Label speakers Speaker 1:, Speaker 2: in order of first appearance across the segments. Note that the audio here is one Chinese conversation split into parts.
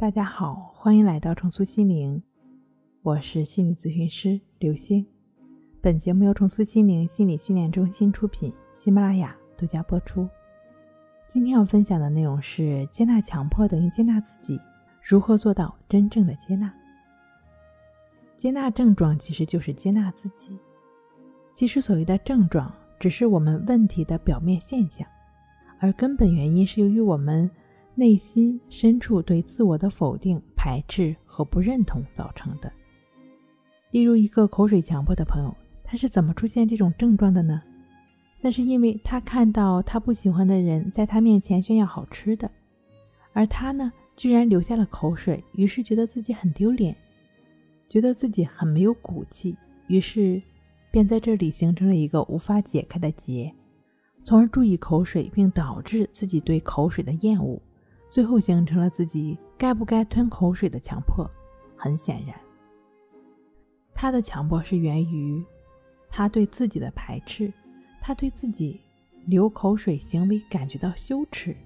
Speaker 1: 大家好，欢迎来到重塑心灵，我是心理咨询师刘星。本节目由重塑心灵心理训练中心出品，喜马拉雅独家播出。今天要分享的内容是：接纳强迫等于接纳自己，如何做到真正的接纳？接纳症状其实就是接纳自己。其实所谓的症状，只是我们问题的表面现象，而根本原因是由于我们。内心深处对自我的否定、排斥和不认同造成的。例如，一个口水强迫的朋友，他是怎么出现这种症状的呢？那是因为他看到他不喜欢的人在他面前炫耀好吃的，而他呢，居然流下了口水，于是觉得自己很丢脸，觉得自己很没有骨气，于是便在这里形成了一个无法解开的结，从而注意口水，并导致自己对口水的厌恶。最后形成了自己该不该吞口水的强迫。很显然，他的强迫是源于他对自己的排斥，他对自己流口水行为感觉到羞耻。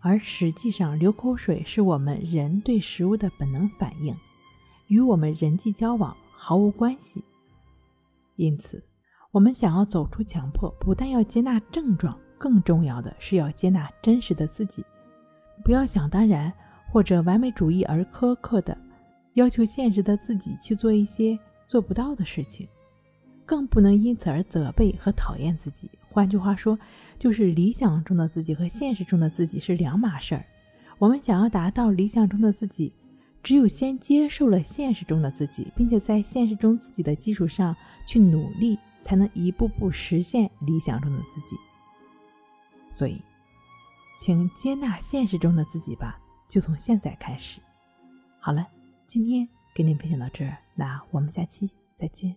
Speaker 1: 而实际上，流口水是我们人对食物的本能反应，与我们人际交往毫无关系。因此，我们想要走出强迫，不但要接纳症状，更重要的是要接纳真实的自己。不要想当然或者完美主义而苛刻的要求现实的自己去做一些做不到的事情，更不能因此而责备和讨厌自己。换句话说，就是理想中的自己和现实中的自己是两码事儿。我们想要达到理想中的自己，只有先接受了现实中的自己，并且在现实中自己的基础上去努力，才能一步步实现理想中的自己。所以。请接纳现实中的自己吧，就从现在开始。好了，今天跟您分享到这儿，那我们下期再见。